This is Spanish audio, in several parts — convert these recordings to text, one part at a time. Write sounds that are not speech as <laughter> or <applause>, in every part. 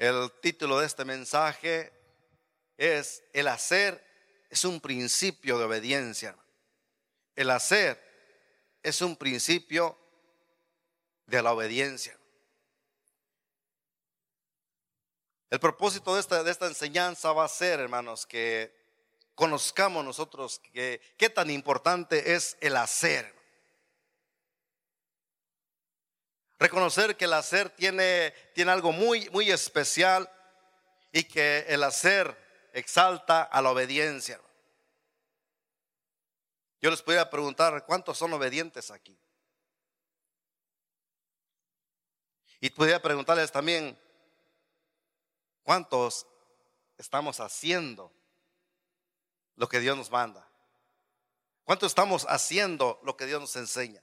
El título de este mensaje es El hacer es un principio de obediencia. El hacer es un principio de la obediencia. El propósito de esta, de esta enseñanza va a ser, hermanos, que conozcamos nosotros que, qué tan importante es el hacer. Reconocer que el hacer tiene, tiene algo muy, muy especial y que el hacer exalta a la obediencia. Yo les podría preguntar, ¿cuántos son obedientes aquí? Y podría preguntarles también, ¿cuántos estamos haciendo lo que Dios nos manda? ¿Cuántos estamos haciendo lo que Dios nos enseña?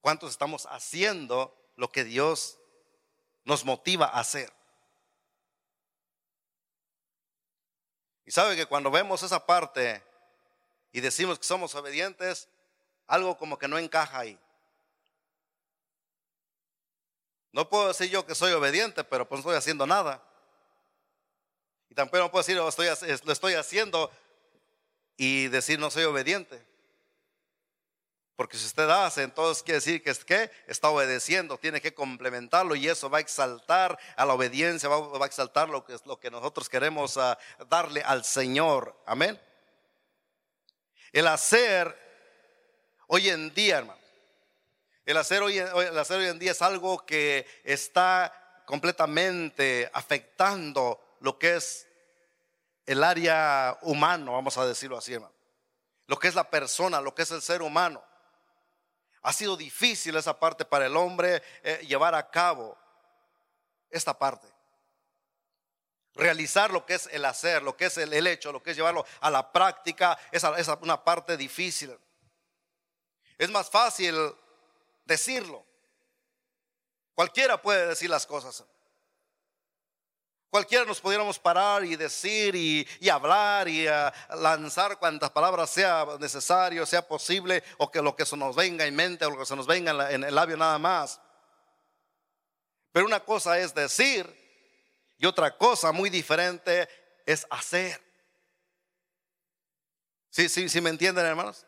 ¿Cuántos estamos haciendo lo que Dios nos motiva a hacer. Y sabe que cuando vemos esa parte y decimos que somos obedientes, algo como que no encaja ahí. No puedo decir yo que soy obediente, pero pues no estoy haciendo nada. Y tampoco puedo decir oh, estoy, lo estoy haciendo y decir no soy obediente. Porque si usted hace, entonces quiere decir que, es que está obedeciendo, tiene que complementarlo y eso va a exaltar a la obediencia, va, a exaltar lo que, lo que nosotros queremos ah, darle al Señor. Amén. El hacer hoy en día, hermano, el hacer hoy, el hacer hoy en día es algo que está completamente afectando lo que es el área humano, vamos a decirlo así, hermano. Lo que es la persona, lo que es el ser humano. Ha sido difícil esa parte para el hombre eh, llevar a cabo esta parte. Realizar lo que es el hacer, lo que es el, hecho, lo que es llevarlo a la práctica, esa es una parte difícil. Es más fácil decirlo. Cualquiera puede decir las cosas. Cualquiera nos pudiéramos parar y decir y, hablar y ah, lanzar cuantas palabras sea necesario, sea posible, o que lo que se nos venga en mente o lo que se nos venga en, el labio nada más. Pero una cosa es decir y otra cosa muy diferente es hacer. Sí, sí, sí me entienden hermanos.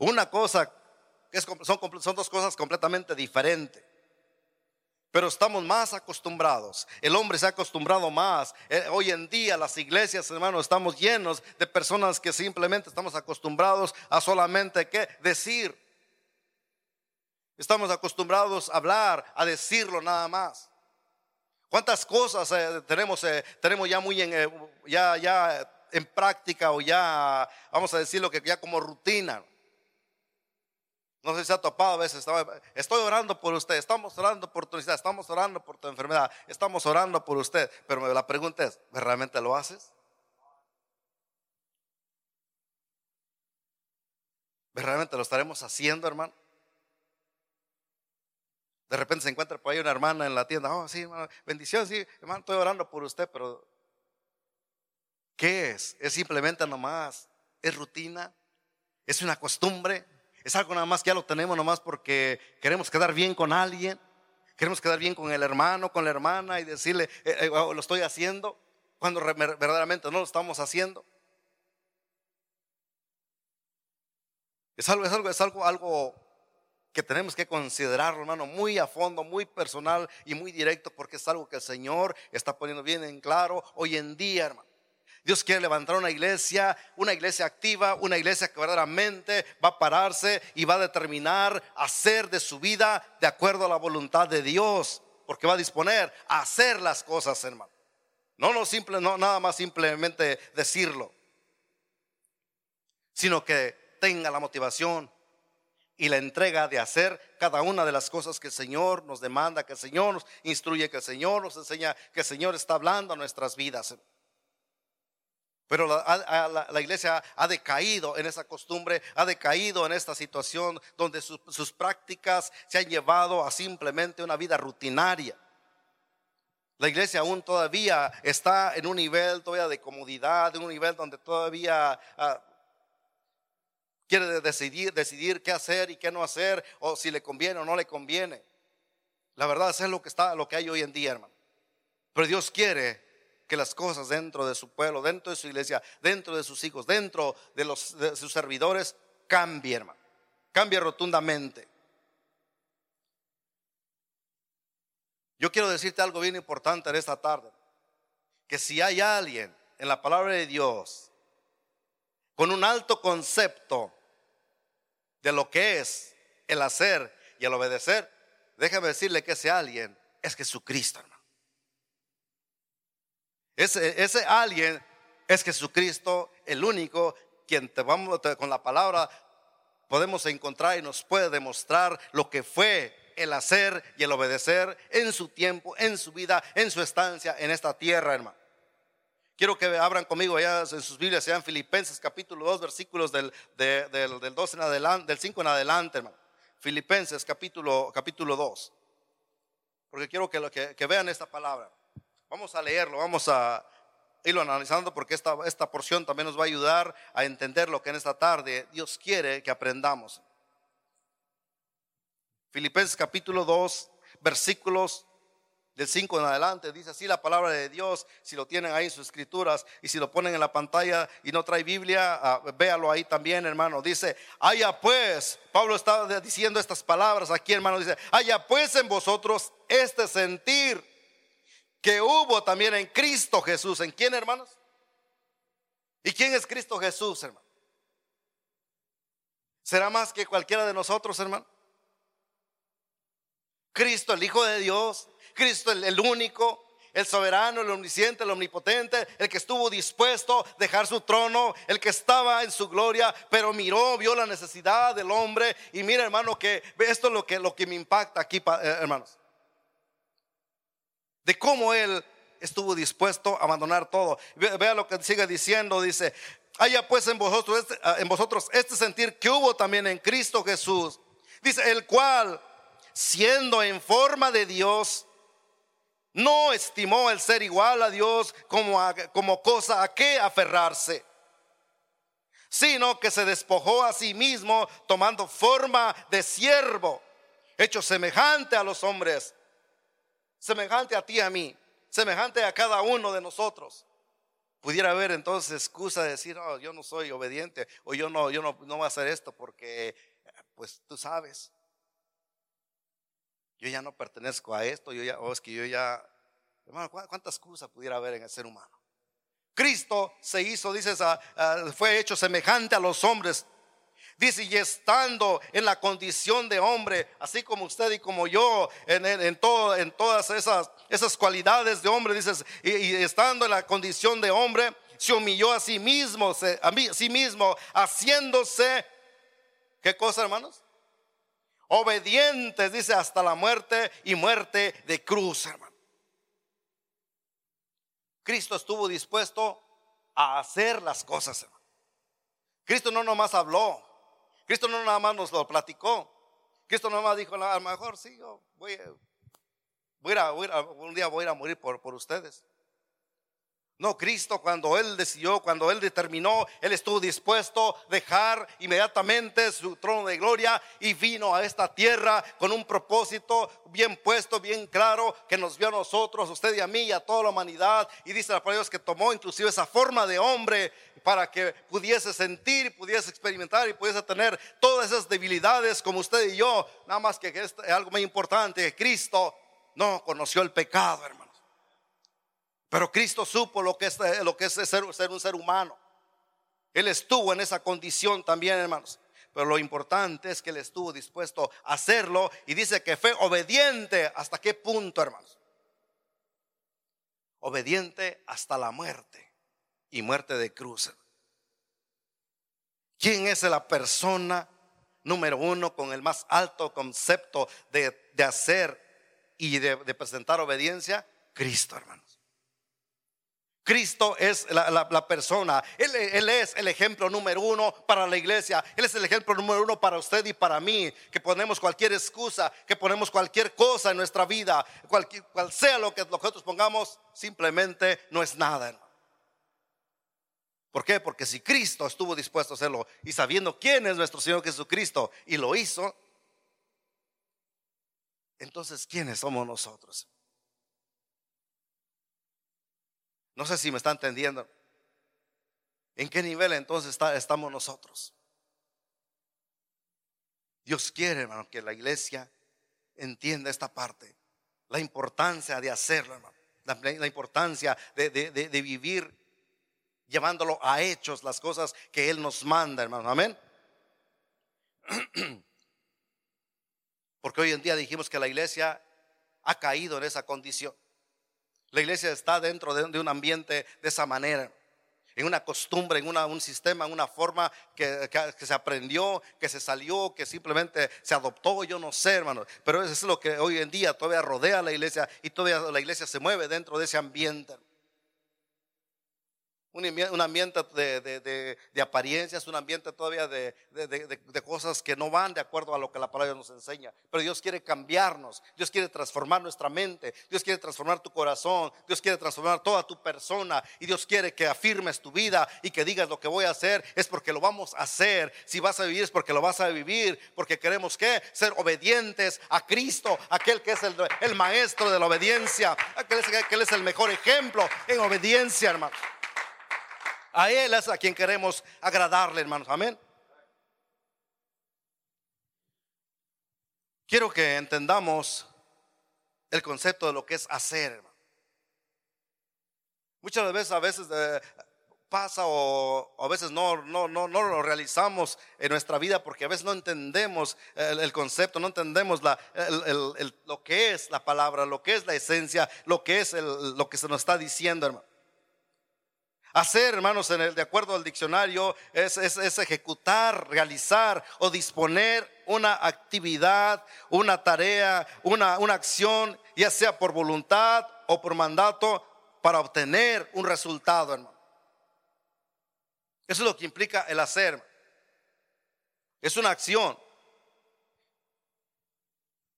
Una cosa es, son, son dos cosas completamente diferentes. Pero estamos más acostumbrados. El hombre se ha acostumbrado más. Eh, hoy en día las iglesias, hermanos, estamos llenos de personas que simplemente estamos acostumbrados a solamente qué decir. Estamos acostumbrados a hablar, a decirlo nada más. ¿Cuántas cosas eh, tenemos, eh, tenemos ya muy en, ya, ya en práctica o ya, vamos a decirlo que ya como rutina? No sé si se ha topado a veces. Estoy orando por usted, estamos orando por tu necesidad, estamos orando por tu enfermedad, estamos orando por usted. Pero la pregunta es, ¿realmente lo haces? ¿Realmente lo estaremos haciendo, hermano? De repente se encuentra por ahí una hermana en la tienda. Oh, sí, hermano, bendición, sí, hermano, estoy orando por usted, pero ¿qué es? ¿Es simplemente nomás? ¿Es rutina? ¿Es una costumbre? Es algo nada más que ya lo tenemos nomás porque queremos quedar bien con alguien. Queremos quedar bien con el hermano, con la hermana y decirle, eh, eh, oh, lo estoy haciendo, cuando verdaderamente no lo estamos haciendo. Es algo, es algo, es algo, algo que tenemos que considerarlo, hermano, muy a fondo, muy personal y muy directo, porque es algo que el Señor está poniendo bien en claro hoy en día, hermano. Dios quiere levantar una iglesia, una iglesia activa, una iglesia que verdaderamente va a pararse y va a determinar hacer de su vida de acuerdo a la voluntad de Dios, porque va a disponer a hacer las cosas, hermano. No, no, simple, no nada más simplemente decirlo, sino que tenga la motivación y la entrega de hacer cada una de las cosas que el Señor nos demanda, que el Señor nos instruye, que el Señor nos enseña, que el Señor está hablando a nuestras vidas. Pero la, iglesia ha decaído en esa costumbre, ha decaído en esta situación donde sus prácticas se han llevado a simplemente una vida rutinaria. La iglesia aún todavía está en un nivel todavía de comodidad, en un nivel donde todavía ah, quiere decidir, decidir qué hacer y qué no hacer, o si le conviene o no le conviene. La verdad es lo que está, lo que hay hoy en día, hermano. Pero Dios quiere que las cosas dentro de su pueblo, dentro de su iglesia, dentro de sus hijos, dentro de, sus servidores, cambien, hermano. Cambie rotundamente. Yo quiero decirte algo bien importante en esta tarde. Que si hay alguien en la palabra de Dios con un alto concepto de lo que es el hacer y el obedecer, déjame decirle que ese alguien es Jesucristo, hermano. Ese, ese alguien es Jesucristo, el único quien te vamos con la palabra podemos encontrar y nos puede demostrar lo que fue el hacer y el obedecer en su tiempo, en su vida, en su estancia en esta tierra, hermano. Quiero que abran conmigo allá en sus Biblias, sean Filipenses capítulo 2, versículos del, del, del 2 en adelante, del 5 en adelante, hermano. Filipenses capítulo, capítulo 2. Porque quiero que, que, que vean esta palabra. Vamos a leerlo, vamos a irlo analizando porque esta, esta porción también nos va a ayudar a entender lo que en esta tarde Dios quiere que aprendamos. Filipenses capítulo 2, versículos del 5 en adelante, dice así la palabra de Dios, si lo tienen ahí en sus escrituras y si lo ponen en la pantalla y no trae Biblia, ah, véalo ahí también, hermano. Dice, haya pues, Pablo estaba diciendo estas palabras aquí, hermano, dice, haya pues en vosotros este sentir que hubo también en Cristo Jesús. ¿En quién, hermanos? ¿Y quién es Cristo Jesús, hermano? ¿Será más que cualquiera de nosotros, hermano? Cristo, el Hijo de Dios, Cristo, el, único, el soberano, el omnisciente, el omnipotente, el que estuvo dispuesto a dejar su trono, el que estaba en su gloria, pero miró, vio la necesidad del hombre. Y mira, hermano, que esto es lo que, lo que me impacta aquí, eh, hermanos. De cómo él estuvo dispuesto a abandonar todo. Vea lo que sigue diciendo, dice, haya pues en vosotros, este, ah, en vosotros este sentir que hubo también en Cristo Jesús. Dice, el cual siendo en forma de Dios, no estimó el ser igual a Dios como, como cosa a que aferrarse, sino que se despojó a sí mismo tomando forma de siervo, hecho semejante a los hombres, semejante a ti y a mí, semejante a cada uno de nosotros. Pudiera haber entonces excusa de decir, oh, yo no soy obediente o yo no, yo no, no voy a hacer esto porque, pues tú sabes, yo ya no pertenezco a esto, yo ya, o es que yo ya, hermano, ¿cuántas excusas pudiera haber en el ser humano? Cristo se hizo, dice, fue hecho semejante a los hombres. Dice, y estando en la condición de hombre, así como usted y como yo, en, todo, en todas esas, esas cualidades de hombre, dices, y, estando en la condición de hombre, se humilló a sí mismo, a, a sí mismo, haciéndose, ¿qué cosa, hermanos? obedientes, dice, hasta la muerte y muerte de cruz, hermano. Cristo estuvo dispuesto a hacer las cosas, hermano. Cristo no nomás habló, Cristo no nada más nos lo platicó, Cristo nada más dijo, a lo mejor sí, yo voy, a, voy a, un día voy a morir por, por ustedes. No, Cristo cuando Él decidió, cuando Él determinó, Él estuvo dispuesto a dejar inmediatamente su trono de gloria y vino a esta tierra con un propósito bien puesto, bien claro, que nos vio a nosotros, usted y a mí y a toda la humanidad. Y dice la palabra Dios que tomó inclusive esa forma de hombre para que pudiese sentir, pudiese experimentar y pudiese tener todas esas debilidades como usted y yo. Nada más que es algo muy importante, Cristo no conoció el pecado, hermano. Pero Cristo supo lo que es, lo que es ser, un ser humano. Él estuvo en esa condición también, hermanos. Pero lo importante es que él estuvo dispuesto a hacerlo y dice que fue obediente. ¿Hasta qué punto, hermanos? Obediente hasta la muerte y muerte de cruz. ¿Quién es la persona número uno con el más alto concepto de, hacer y de, de presentar obediencia? Cristo, hermano. Cristo es la, persona. Él, es el ejemplo número uno para la iglesia. Él es el ejemplo número uno para usted y para mí. Que ponemos cualquier excusa, que ponemos cualquier cosa en nuestra vida, cual sea lo que nosotros pongamos, simplemente no es nada. ¿Por qué? Porque si Cristo estuvo dispuesto a hacerlo y sabiendo quién es nuestro Señor Jesucristo y lo hizo, entonces ¿quiénes somos nosotros? No sé si me está entendiendo. ¿En qué nivel entonces estamos nosotros? Dios quiere, hermano, que la iglesia entienda esta parte, la importancia de hacerlo, hermano, la, importancia de, vivir llevándolo a hechos las cosas que Él nos manda, hermano. Amén. <clears throat> Porque hoy en día dijimos que la iglesia ha caído en esa condición. La iglesia está dentro de un ambiente de esa manera en una costumbre, en un sistema, en una forma que, se aprendió, que se salió, que simplemente se adoptó, yo no sé, hermano. Pero eso es lo que hoy en día todavía rodea a la iglesia y todavía la iglesia se mueve dentro de ese ambiente un ambiente de, apariencias, un ambiente todavía de, cosas que no van de acuerdo a lo que la palabra nos enseña. Pero Dios quiere cambiarnos, Dios quiere transformar nuestra mente, Dios quiere transformar tu corazón, Dios quiere transformar toda tu persona y Dios quiere que afirmes tu vida y que digas lo que voy a hacer es porque lo vamos a hacer. Si vas a vivir es porque lo vas a vivir, porque queremos que ser obedientes a Cristo, aquel que es el, maestro de la obediencia, aquel, aquel es el mejor ejemplo en obediencia, hermano. A Él es a quien queremos agradarle, hermanos. Amén. Quiero que entendamos el concepto de lo que es hacer. Hermano. Muchas veces, a veces eh, pasa o, a veces no, no, no, no, lo realizamos en nuestra vida porque a veces no entendemos el, concepto, no entendemos la, lo que es la palabra, lo que es la esencia, lo que es lo que se nos está diciendo, hermano. Hacer, hermanos, en el, de acuerdo al diccionario, es, ejecutar, realizar o disponer una actividad, una tarea, una, acción, ya sea por voluntad o por mandato, para obtener un resultado, hermano. Eso es lo que implica el hacer. Es una acción.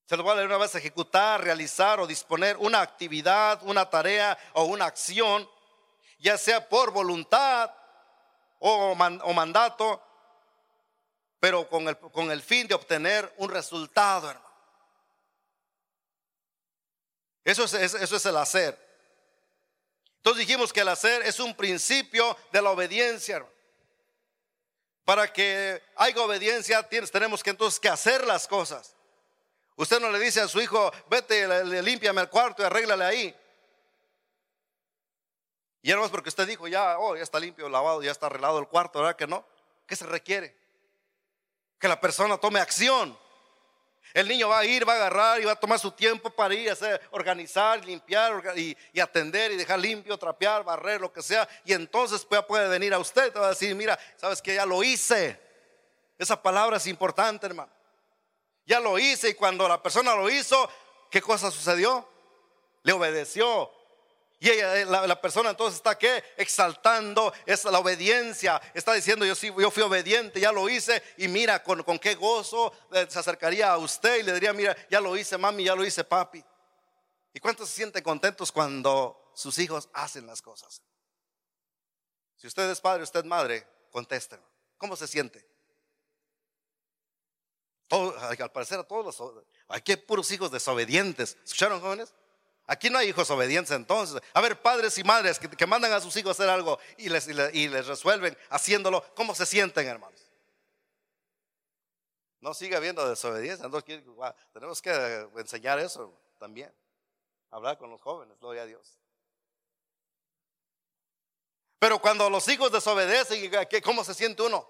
Se lo voy a leer una vez, ejecutar, realizar o disponer una actividad, una tarea o una acción ya sea por voluntad o, mandato, pero con el, con el fin de obtener un resultado, hermano. Eso es, eso es el hacer. Entonces dijimos que el hacer es un principio de la obediencia. Hermano. Para que haya obediencia tenemos que entonces que hacer las cosas. Usted no le dice a su hijo, vete, límpiame el cuarto y arréglale ahí. Y más porque usted dijo, ya, oh, ya está limpio, lavado, ya está arreglado el cuarto, ¿verdad que no? ¿Qué se requiere? Que la persona tome acción. El niño va a ir, va a agarrar y va a tomar su tiempo para ir a hacer, organizar, limpiar y, atender y dejar limpio, trapear, barrer, lo que sea. Y entonces puede, puede venir a usted y va a decir, mira, sabes que ya lo hice. Esa palabra es importante, hermano. Ya lo hice y cuando la persona lo hizo, ¿qué cosa sucedió? Le obedeció, y ella, la, persona entonces está que exaltando es la obediencia. Está diciendo yo sí, yo fui obediente, ya lo hice. Y mira con, con qué gozo eh, se acercaría a usted y le diría, mira, ya lo hice mami, ya lo hice papi. ¿Y cuántos se sienten contentos cuando sus hijos hacen las cosas? Si usted es padre, usted es madre, contesten. ¿Cómo se siente? al parecer a todos los... Aquí hay puros hijos desobedientes. ¿Escucharon jóvenes? Aquí no hay hijos obedientes entonces. A ver, padres y madres que, mandan a sus hijos a hacer algo y les, y les, resuelven haciéndolo, ¿cómo se sienten, hermanos? No siga habiendo desobediencia. Entonces, tenemos que enseñar eso también. Hablar con los jóvenes, gloria a Dios. Pero cuando los hijos desobedecen, ¿cómo se siente uno?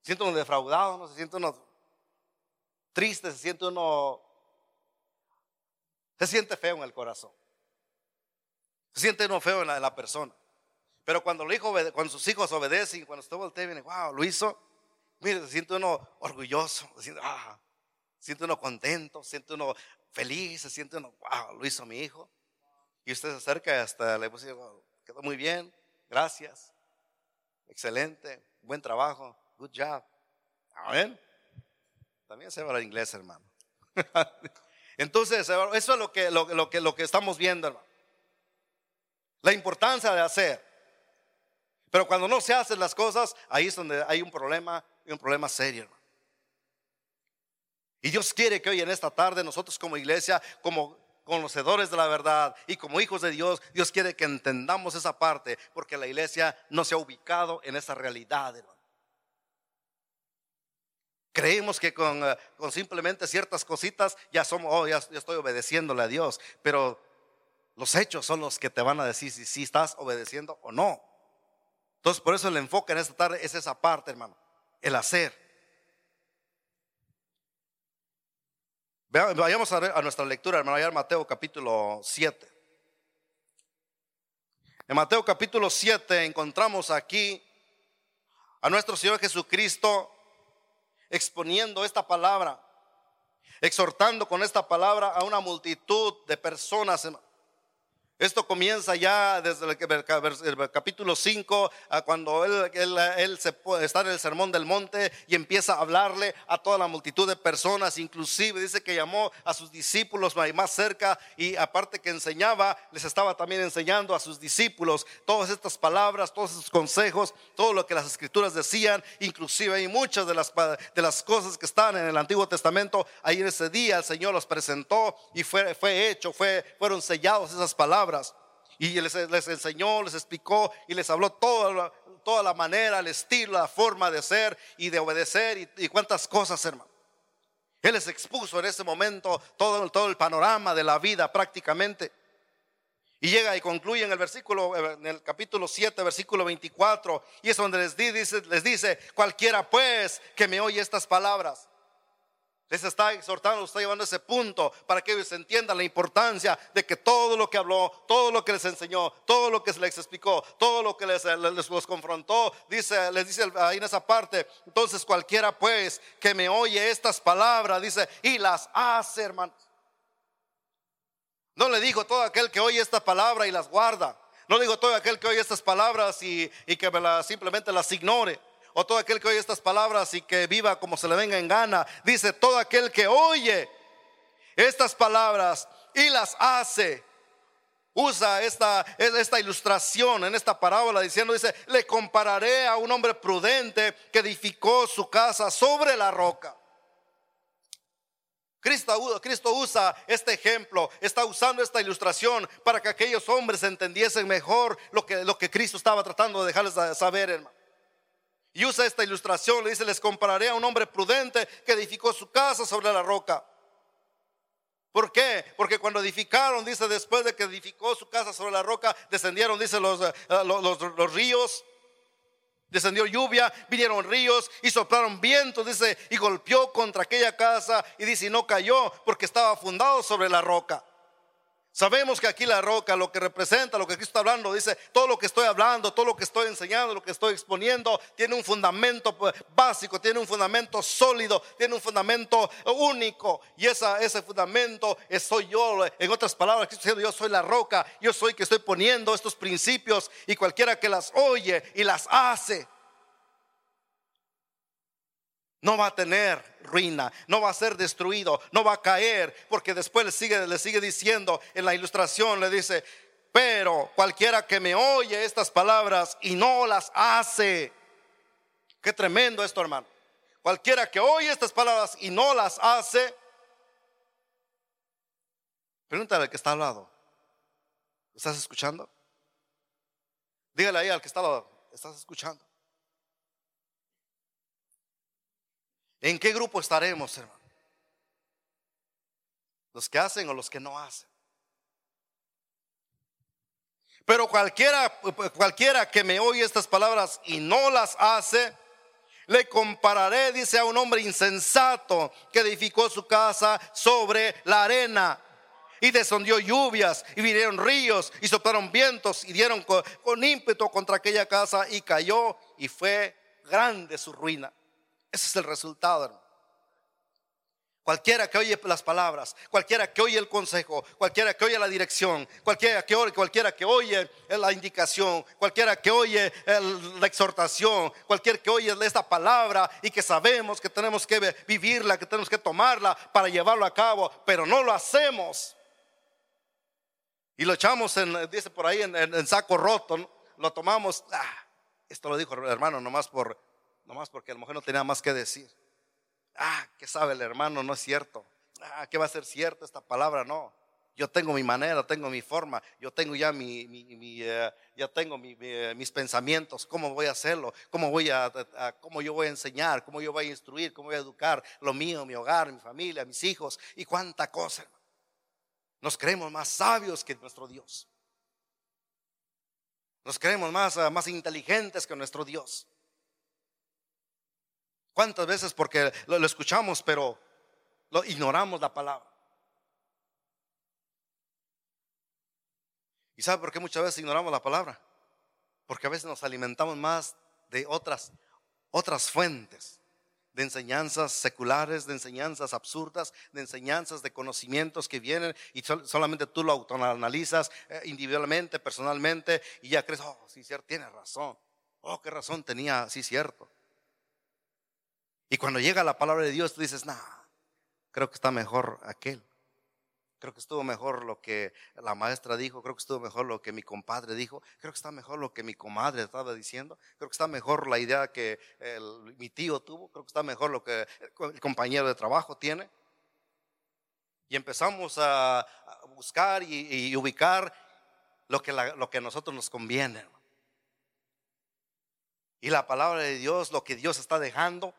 Se siente uno defraudado, ¿no? Se siente uno triste, se siente uno se siente feo en el corazón. Se siente no feo en la, persona. Pero cuando, cuando sus hijos obedecen, cuando usted voltea y viene, wow, lo hizo. Mire, se siente uno orgulloso, se siente, ah, se siente uno contento, se siente uno feliz, se siente uno, wow, lo hizo mi hijo. Y usted se acerca y hasta le dice, quedó muy bien, gracias, excelente, buen trabajo, good job. Amén. También se habla inglés, hermano. <laughs> Entonces, eso es lo que, lo, que, lo que estamos viendo, hermano. La importancia de hacer. Pero cuando no se hacen las cosas, ahí es donde hay un problema, un problema serio, hermano. Y Dios quiere que hoy en esta tarde nosotros como iglesia, como conocedores de la verdad y como hijos de Dios, Dios quiere que entendamos esa parte, porque la iglesia no se ha ubicado en esa realidad, hermano. Creemos que con, eh, con, simplemente ciertas cositas ya somos, oh, ya, estoy obedeciéndole a Dios, pero los hechos son los que te van a decir si, si estás obedeciendo o no. Entonces, por eso el enfoque en esta tarde es esa parte, hermano, el hacer. Vayamos a, nuestra lectura, hermano, allá en Mateo capítulo 7. En Mateo capítulo 7 encontramos aquí a nuestro Señor Jesucristo exponiendo esta palabra, exhortando con esta palabra a una multitud de personas, esto comienza ya desde el, capítulo 5, cuando él, él, se, está en el sermón del monte y empieza a hablarle a toda la multitud de personas, inclusive dice que llamó a sus discípulos más cerca y aparte que enseñaba, les estaba también enseñando a sus discípulos todas estas palabras, todos estos consejos, todo lo que las escrituras decían, inclusive hay muchas de las, de las cosas que están en el Antiguo Testamento, ahí en ese día el Señor los presentó y fue, fue hecho, fue, fueron sellados esas palabras y les, enseñó, les explicó y les habló toda toda la manera, el estilo, la forma de ser y de obedecer y, y cuántas cosas, hermano. Él les expuso en ese momento todo, todo el panorama de la vida prácticamente. Y llega y concluye en el versículo, en el capítulo 7, versículo 24, y es donde les dice, les dice, cualquiera pues que me oye estas palabras les está exhortando, está llevando ese punto para que ellos entiendan la importancia de que todo lo que habló, todo lo que les enseñó, todo lo que les explicó, todo lo que les, les, confrontó, dice, les dice ahí en esa parte. Entonces cualquiera pues que me oye estas palabras, dice, y las hace, hermanos. No le digo todo aquel que oye esta palabra y las guarda. No le digo todo aquel que oye estas palabras y, que simplemente las ignore o todo aquel que oye estas palabras y que viva como se le venga en gana. Dice, todo aquel que oye estas palabras y las hace. Usa esta, esta ilustración en esta parábola diciendo, dice, le compararé a un hombre prudente que edificó su casa sobre la roca. Cristo, Cristo, usa este ejemplo, está usando esta ilustración para que aquellos hombres entendiesen mejor lo que, lo que Cristo estaba tratando de dejarles saber, hermano. Y usa esta ilustración, le dice, les compararé a un hombre prudente que edificó su casa sobre la roca. ¿Por qué? Porque cuando edificaron, dice, después de que edificó su casa sobre la roca, descendieron, dice, los, eh, los, ríos, descendió lluvia, vinieron ríos y soplaron vientos, dice, y golpeó contra aquella casa y dice, no cayó porque estaba fundado sobre la roca. Sabemos que aquí la roca, lo que representa, lo que Cristo está hablando, dice, todo lo que estoy hablando, todo lo que estoy enseñando, lo que estoy exponiendo, tiene un fundamento pues, básico, tiene un fundamento sólido, tiene un fundamento único. Y esa, ese fundamento soy yo. En otras palabras, Cristo diciendo, yo soy la roca, yo soy que estoy poniendo estos principios y cualquiera que las oye y las hace, no va a tener ruina, no va a ser destruido, no va a caer, porque después le sigue, le sigue diciendo en la ilustración, le dice, pero cualquiera que me oye estas palabras y no las hace, qué tremendo esto hermano, cualquiera que oye estas palabras y no las hace, pregúntale al que está al lado, ¿estás escuchando? Dígale ahí al que está al lado, ¿estás escuchando? ¿En qué grupo estaremos, hermano? ¿Los que hacen o los que no hacen? Pero cualquiera, cualquiera que me oye estas palabras y no las hace, le compararé, dice, a un hombre insensato que edificó su casa sobre la arena. Y descendió lluvias, y vinieron ríos, y soplaron vientos, y dieron con, con ímpetu contra aquella casa, y cayó, y fue grande su ruina. Ese es el resultado, Cualquiera que oye las palabras, cualquiera que oye el consejo, cualquiera que oye la dirección, cualquiera que oye, cualquiera que oye la indicación, cualquiera que oye la exhortación, cualquiera que oye esta palabra y que sabemos que tenemos que vivirla, que tenemos que tomarla para llevarlo a cabo, pero no lo hacemos. Y lo echamos en, dice por ahí, en, saco roto, lo tomamos. Ah, esto lo dijo el hermano nomás por nomás porque a lo mejor no tenía más que decir. Ah, ¿qué sabe el hermano? No es cierto. Ah, ¿qué va a ser cierto esta palabra? No. Yo tengo mi manera, tengo mi forma, yo tengo ya mi, eh, ya tengo eh, mis pensamientos, cómo voy a hacerlo, cómo voy a, cómo yo voy a enseñar, cómo yo voy a instruir, cómo voy a educar lo mío, mi hogar, mi familia, mis hijos y cuánta cosa. Nos creemos más sabios que nuestro Dios. Nos creemos más, ah, más inteligentes que nuestro Dios. ¿Cuántas veces? Porque lo escuchamos, pero lo ignoramos la palabra. ¿Y sabe por qué muchas veces ignoramos la palabra? Porque a veces nos alimentamos más de otras, otras fuentes, de enseñanzas seculares, de enseñanzas absurdas, de enseñanzas de conocimientos que vienen y solamente tú lo autoanalizas eh, individualmente, personalmente y ya crees, oh, sí, cierto, tiene razón. Oh, qué razón tenía, sí, cierto. Y cuando llega la palabra de Dios, tú dices, no, creo que está mejor aquel. Creo que estuvo mejor lo que la maestra dijo, creo que estuvo mejor lo que mi compadre dijo, creo que está mejor lo que mi comadre estaba diciendo, creo que está mejor la idea que mi tío tuvo, creo que está mejor lo que el compañero de trabajo tiene. Y empezamos a, buscar y, ubicar lo que, lo que a nosotros nos conviene. Y la palabra de Dios, lo que Dios está dejando,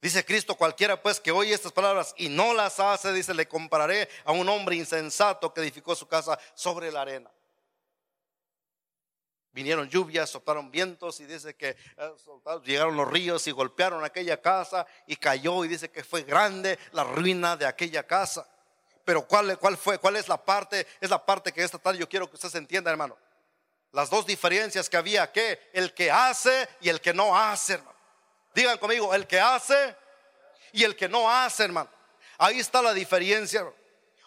Dice Cristo, cualquiera pues que oye estas palabras y no las hace, dice, le compararé a un hombre insensato que edificó su casa sobre la arena. Vinieron lluvias, soplaron vientos y dice que eh, llegaron los ríos y golpearon aquella casa y cayó y dice que fue grande la ruina de aquella casa. Pero ¿cuál, cuál fue? ¿Cuál es la parte? Es la parte que esta tarde yo quiero que ustedes entiendan, hermano. Las dos diferencias que había, que el que hace y el que no hace, hermano. Digan conmigo, el que hace y el que no hace, hermano. Ahí está la diferencia.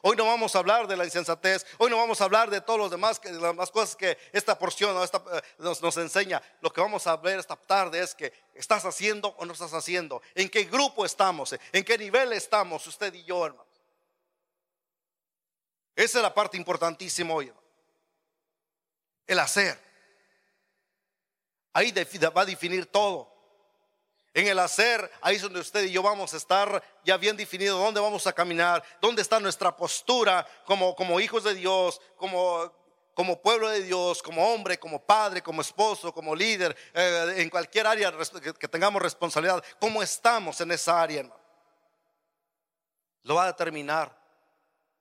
Hoy no vamos a hablar de la insensatez, hoy no vamos a hablar de todos los demás, de las cosas que esta porción eh, nos, nos, enseña. Lo que vamos a ver esta tarde es que estás haciendo o no estás haciendo, en qué grupo estamos, en qué nivel estamos, usted y yo, hermano. Esa es la parte importantísima hoy, el hacer. Ahí va a definir todo. En el hacer, ahí es donde usted y yo vamos a estar ya bien definido dónde vamos a caminar, dónde está nuestra postura como, como hijos de Dios, como, como pueblo de Dios, como hombre, como padre, como esposo, como líder, eh, en cualquier área que, tengamos responsabilidad, cómo estamos en esa área. Lo va a determinar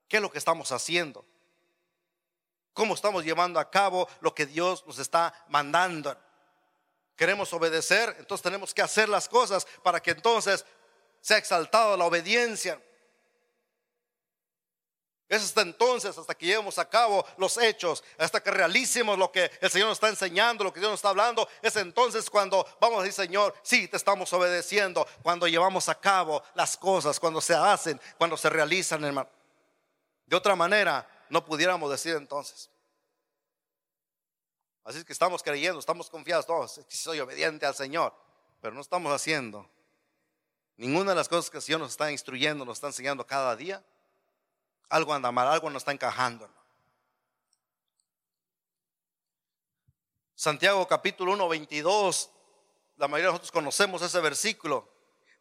qué es lo que estamos haciendo, cómo estamos llevando a cabo lo que Dios nos está mandando queremos obedecer, entonces tenemos que hacer las cosas para que entonces sea exaltado la obediencia. Es hasta entonces, hasta que llevemos a cabo los hechos, hasta que realicemos lo que el Señor nos está enseñando, lo que Dios nos está hablando, es entonces cuando vamos a decir, Señor, sí, te estamos obedeciendo, cuando llevamos a cabo las cosas, cuando se hacen, cuando se realizan, hermano. De otra manera, no pudiéramos decir entonces. Así es que estamos creyendo, estamos confiados todos, soy obediente al Señor, pero no estamos haciendo ninguna de las cosas que el Señor nos está instruyendo, nos está enseñando cada día. Algo anda mal, algo nos está encajando. Santiago capítulo 1, 22, la mayoría de nosotros conocemos ese versículo.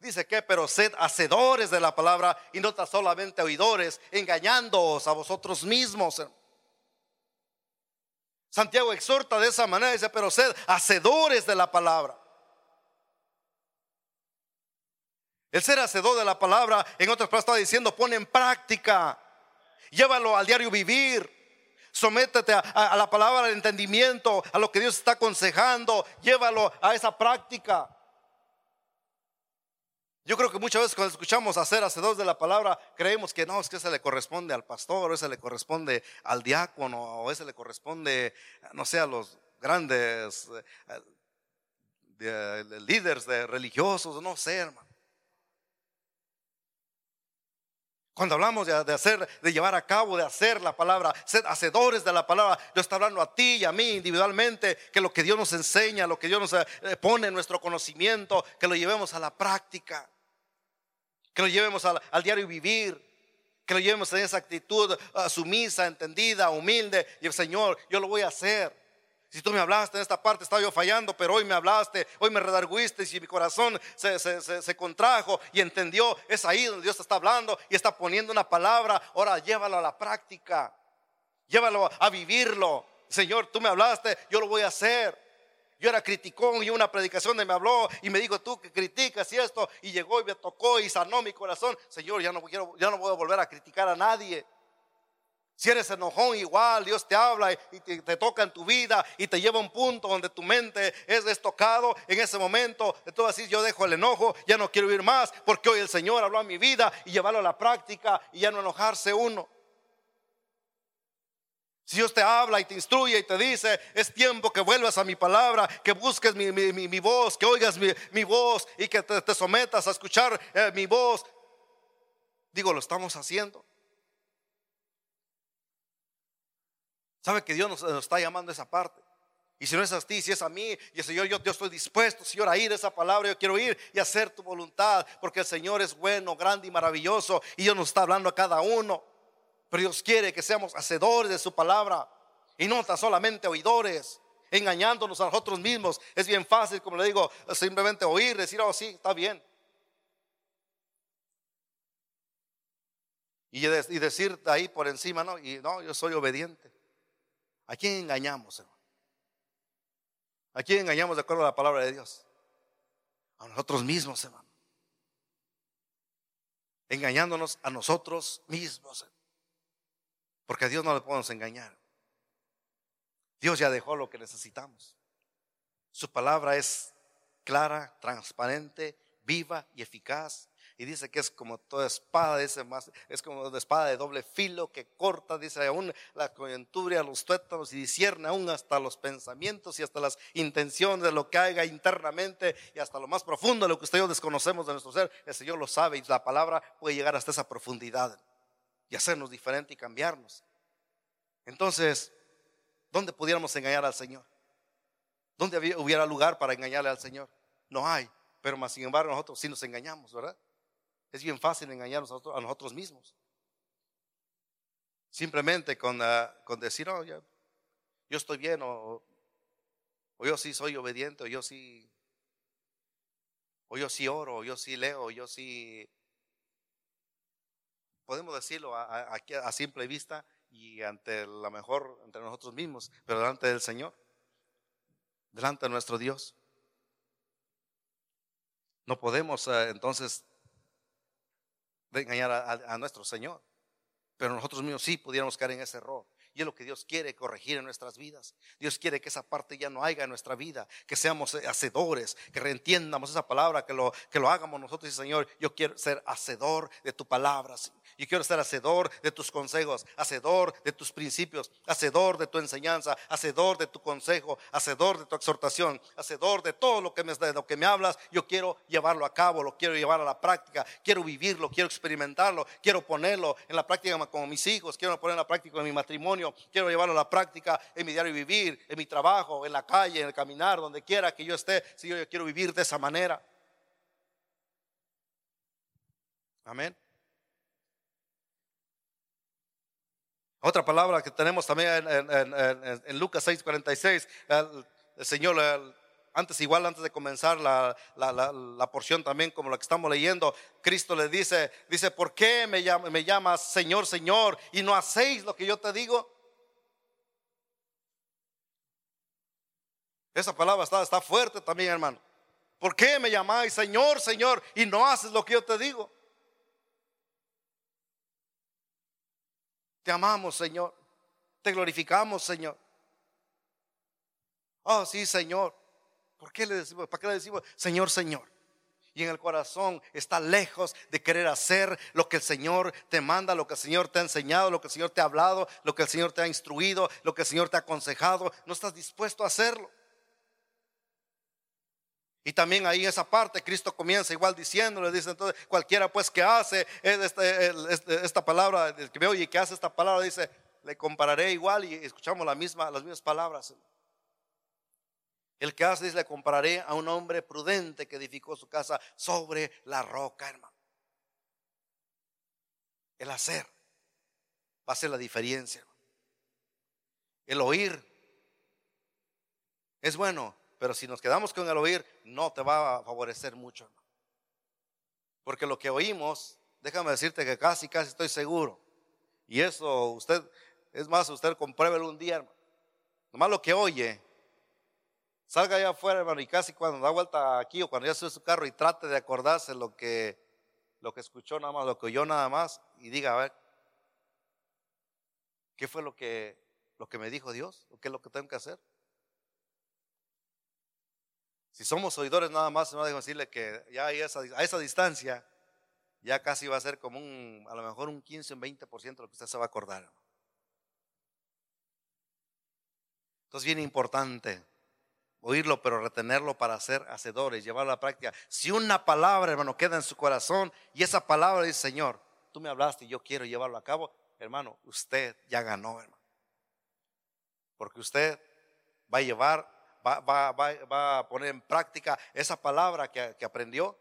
Dice que, pero sed hacedores de la palabra y no tan solamente oidores, engañándoos a vosotros mismos. Santiago exhorta de esa manera, dice, pero sed hacedores de la palabra. El ser hacedor de la palabra, en otras palabras, está diciendo, pone en práctica, llévalo al diario vivir, sométete a, la palabra del entendimiento, a lo que Dios está aconsejando, llévalo a esa práctica. Yo creo que muchas veces cuando escuchamos hacer hacedores de la palabra, creemos que no, es que ese le corresponde al pastor, o ese le corresponde al diácono, o ese le corresponde, no sé, a los grandes eh, líderes de religiosos, no sé, hermano. Cuando hablamos de, hacer, de llevar a cabo, de hacer la palabra, ser hacedores de la palabra, Dios está hablando a ti y a mí individualmente, que lo que Dios nos enseña, lo que Dios nos eh, pone en nuestro conocimiento, que lo llevemos a la práctica que lo llevemos al, diario vivir, que lo llevemos en esa actitud uh, sumisa, entendida, humilde. Y el Señor, yo lo voy a hacer. Si tú me hablaste en esta parte, estaba yo fallando, pero hoy me hablaste, hoy me redarguiste, y mi corazón se, contrajo y entendió, es ahí donde Dios está hablando y está poniendo una palabra. Ahora llévalo a la práctica, llévalo a vivirlo. Señor, tú me hablaste, yo lo voy a hacer. Yo era criticón y una predicación me habló y me dijo tú que criticas y esto y llegó y me tocó y sanó mi corazón. Señor, ya no quiero, ya no voy a volver a criticar a nadie. Si eres enojón, igual Dios te habla y te, toca en tu vida y te lleva a un punto donde tu mente es destocado. En ese momento, entonces así yo dejo el enojo, ya no quiero ir más porque hoy el Señor habló a mi vida y llevarlo a la práctica y ya no enojarse uno. Si Dios te habla y te instruye y te dice, es tiempo que vuelvas a mi palabra, que busques mi, voz, que oigas mi, voz y que te, sometas a escuchar eh, mi voz. Digo, lo estamos haciendo. Sabe que Dios nos, está llamando a esa parte. Y si no es a ti, si es a mí, y el Señor, yo, yo, estoy dispuesto, Señor, a ir a esa palabra. Yo quiero ir y hacer tu voluntad, porque el Señor es bueno, grande y maravilloso. Y Dios nos está hablando a cada uno. Pero Dios quiere que seamos hacedores de su palabra y no tan solamente oidores, engañándonos a nosotros mismos. Es bien fácil, como le digo, simplemente oír, decir, oh, sí, está bien. Y, decir ahí por encima, no, y no, yo soy obediente. ¿A quién engañamos, hermano? ¿A quién engañamos de acuerdo a la palabra de Dios? A nosotros mismos, hermano. Engañándonos a nosotros mismos. Porque a Dios no le podemos engañar. Dios ya dejó lo que necesitamos. Su palabra es clara, transparente, viva y eficaz y dice que es como toda espada, dice más, es como una espada de doble filo que corta, dice aún la coyuntura, los tuétanos y discierne aún hasta los pensamientos y hasta las intenciones de lo que haga internamente y hasta lo más profundo lo que usted y yo desconocemos de nuestro ser. El Señor lo sabe y la palabra puede llegar hasta esa profundidad y hacernos diferente y cambiarnos. Entonces, ¿dónde pudiéramos engañar al Señor? ¿Dónde hubiera lugar para engañarle al Señor? No hay, pero más sin embargo nosotros sí nos engañamos, ¿verdad? Es bien fácil engañarnos a nosotros, mismos. Simplemente con, ah, con decir, oh, yo estoy bien, o, yo sí soy obediente, o yo sí, o yo sí oro, o yo sí leo, o yo sí. Podemos decirlo a, a simple vista y ante la mejor, entre nosotros mismos, pero delante del Señor, delante de nuestro Dios. No podemos ah, entonces engañar a, nuestro Señor. Pero nosotros mismos sí pudiéramos caer en ese error. Y es lo que Dios quiere corregir en nuestras vidas. Dios quiere que esa parte ya no haya en nuestra vida, que seamos hacedores, que reentiendamos esa palabra, que lo, que lo hagamos nosotros. Y Señor, yo quiero ser hacedor de tu palabra. Yo quiero ser hacedor de tus consejos, hacedor de tus principios, hacedor de tu enseñanza, hacedor de tu consejo, hacedor de tu exhortación, hacedor de todo lo que me, de lo que me hablas. Yo quiero llevarlo a cabo, lo quiero llevar a la práctica, quiero vivirlo, quiero experimentarlo, quiero ponerlo en la práctica con mis hijos, quiero ponerlo en la práctica en mi matrimonio, quiero llevarlo a la práctica en mi diario vivir, en mi trabajo, en la calle, en el caminar, donde quiera que yo esté. Si yo quiero vivir de esa manera. Amén. Otra palabra que tenemos también en, Lucas 6:46, el, el Señor, antes igual, antes de comenzar la, la, porción también como la que estamos leyendo, Cristo le dice, dice, ¿por qué me, me llamas Señor, Señor y no hacéis lo que yo te digo? Esa palabra está, está fuerte también, hermano. ¿Por qué me llamáis Señor, Señor y no haces lo que yo te digo? Te amamos, Señor. Te glorificamos, Señor. Oh, sí, Señor. ¿Por qué le decimos? ¿Para qué le decimos, Señor, Señor? Y en el corazón está lejos de querer hacer lo que el Señor te manda, lo que el Señor te ha enseñado, lo que el Señor te ha hablado, lo que el Señor te ha instruido, lo que el Señor te ha aconsejado. No estás dispuesto a hacerlo. Y también ahí esa parte Cristo comienza igual diciendo, le dice entonces, cualquiera pues que hace esta, palabra, que me oye que hace esta palabra, dice, le compararé igual y escuchamos la misma, las mismas palabras. El que hace, dice, le compararé a un hombre prudente que edificó su casa sobre la roca, hermano. El hacer va a ser la diferencia. El oír Es bueno, pero si nos quedamos con el oír, no te va a favorecer mucho. Porque lo que oímos, déjame decirte que casi, casi estoy seguro. Y eso usted, es más, usted compruébelo un día, hermano. Nomás lo que oye, salga allá afuera, hermano, y casi cuando da vuelta aquí o cuando ya sube su carro y trate de acordarse lo que, lo que escuchó nada más, lo que oyó nada más, y diga, a ver, ¿qué fue lo que, lo que me dijo Dios? ¿O qué es lo que tengo que hacer? Si somos oidores nada más, no dejo decirle que ya a esa, a esa distancia, ya casi va a ser como un, a lo mejor un 15 o un 20% de lo que usted se va a acordar. Entonces, bien importante oírlo, pero retenerlo para ser hacedores, llevarlo a la práctica. Si una palabra, hermano, queda en su corazón y esa palabra dice, Señor, tú me hablaste y yo quiero llevarlo a cabo, hermano, usted ya ganó, hermano. Porque usted va a llevar va, a poner en práctica esa palabra que, aprendió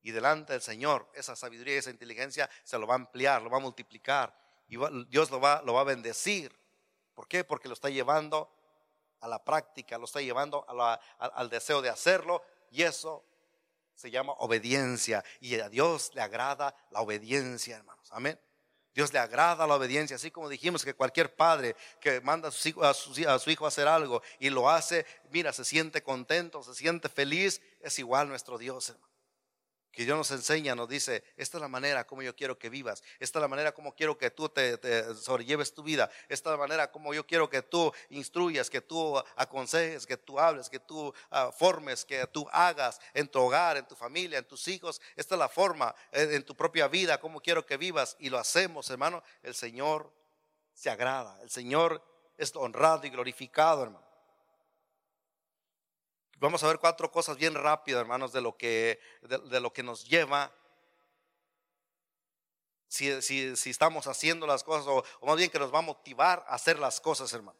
y delante del Señor esa sabiduría y esa inteligencia se lo va a ampliar, lo va a multiplicar y Dios lo va, lo va a bendecir. ¿Por qué? Porque lo está llevando a la práctica, lo está llevando al deseo de hacerlo y eso se llama obediencia y a Dios le agrada la obediencia, hermanos. Amén. Dios le agrada la obediencia, así como dijimos que cualquier padre que manda a su, hijo, a su, hijo a hacer algo y lo hace, mira, se siente contento, se siente feliz, es igual nuestro Dios, hermano que Dios nos enseña, nos dice, esta es la manera como yo quiero que vivas, esta es la manera como quiero que tú te, sobrelleves tu vida, esta es la manera como yo quiero que tú instruyas, que tú aconsejes, que tú hables, que tú ah, formes, que tú hagas en tu hogar, en tu familia, en tus hijos, esta es la forma eh, en tu propia vida, como quiero que vivas y lo hacemos, hermano, el Señor se agrada, el Señor es honrado y glorificado, hermano. Vamos a ver cuatro cosas bien rápidas, hermanos, de lo que, de, lo que nos lleva. Si, si, estamos haciendo las cosas, o, o más bien que nos va a motivar a hacer las cosas, hermano.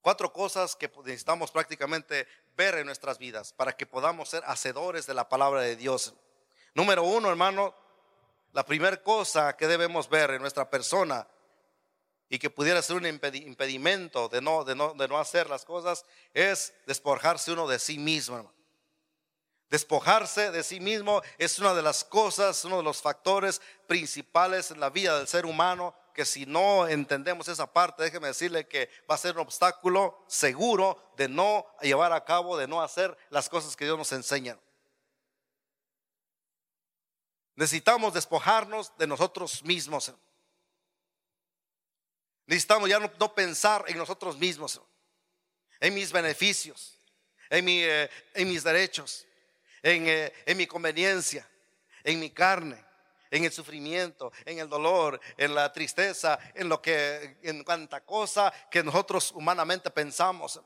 Cuatro cosas que necesitamos prácticamente ver en nuestras vidas para que podamos ser hacedores de la palabra de Dios. Número uno, hermano, la primera cosa que debemos ver en nuestra persona y que pudiera ser un impedimento de no, de no, de no hacer las cosas es despojarse uno de sí mismo. Despojarse de sí mismo es una de las cosas, uno de los factores principales en la vida del ser humano, que si no entendemos esa parte, déjeme decirle que va a ser un obstáculo seguro de no llevar a cabo, de no hacer las cosas que Dios nos enseña. Necesitamos despojarnos de nosotros mismos. Necesitamos ya no, pensar en nosotros mismos, en mis beneficios, en, eh, mis derechos, en, eh, en mi conveniencia, en mi carne, en el sufrimiento, en el dolor, en la tristeza, en lo que, en cuanta cosa que nosotros humanamente pensamos.